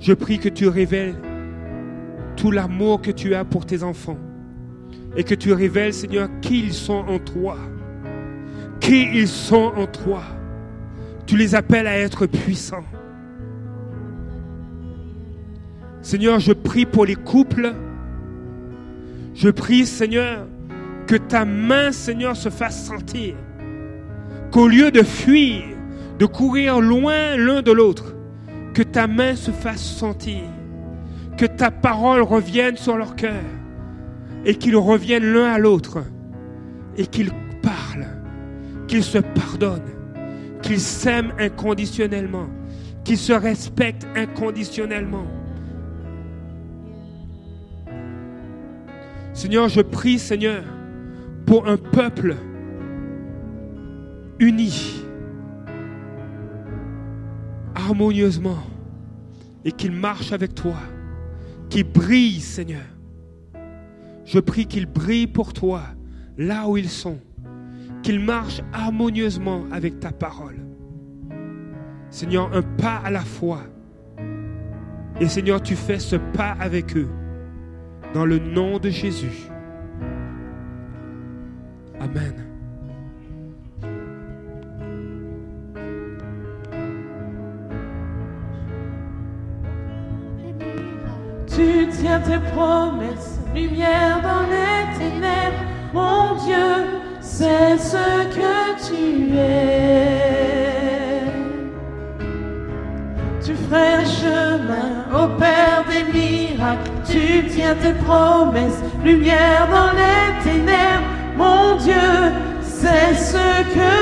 je prie que tu révèles tout l'amour que tu as pour tes enfants et que tu révèles, Seigneur, qui ils sont en toi. Qui ils sont en toi. Tu les appelles à être puissants. Seigneur, je prie pour les couples. Je prie, Seigneur, que ta main, Seigneur, se fasse sentir. Qu'au lieu de fuir, de courir loin l'un de l'autre, que ta main se fasse sentir. Que ta parole revienne sur leur cœur. Et qu'ils reviennent l'un à l'autre. Et qu'ils parlent. Qu'ils se pardonnent. Qu'ils s'aiment inconditionnellement. Qu'ils se respectent inconditionnellement. Seigneur, je prie, Seigneur, pour un peuple uni, harmonieusement, et qu'il marche avec toi, qu'il brille, Seigneur. Je prie qu'ils brillent pour toi, là où ils sont, qu'ils marchent harmonieusement avec ta parole. Seigneur, un pas à la fois. Et Seigneur, tu fais ce pas avec eux. Dans le nom de Jésus. Amen. Tu tiens tes promesses, lumière dans les ténèbres. Mon Dieu, c'est ce que tu es. Tu ferais un chemin au Père des miracles? Tu tiens tes promesses, lumière dans les ténèbres. Mon Dieu, c'est ce que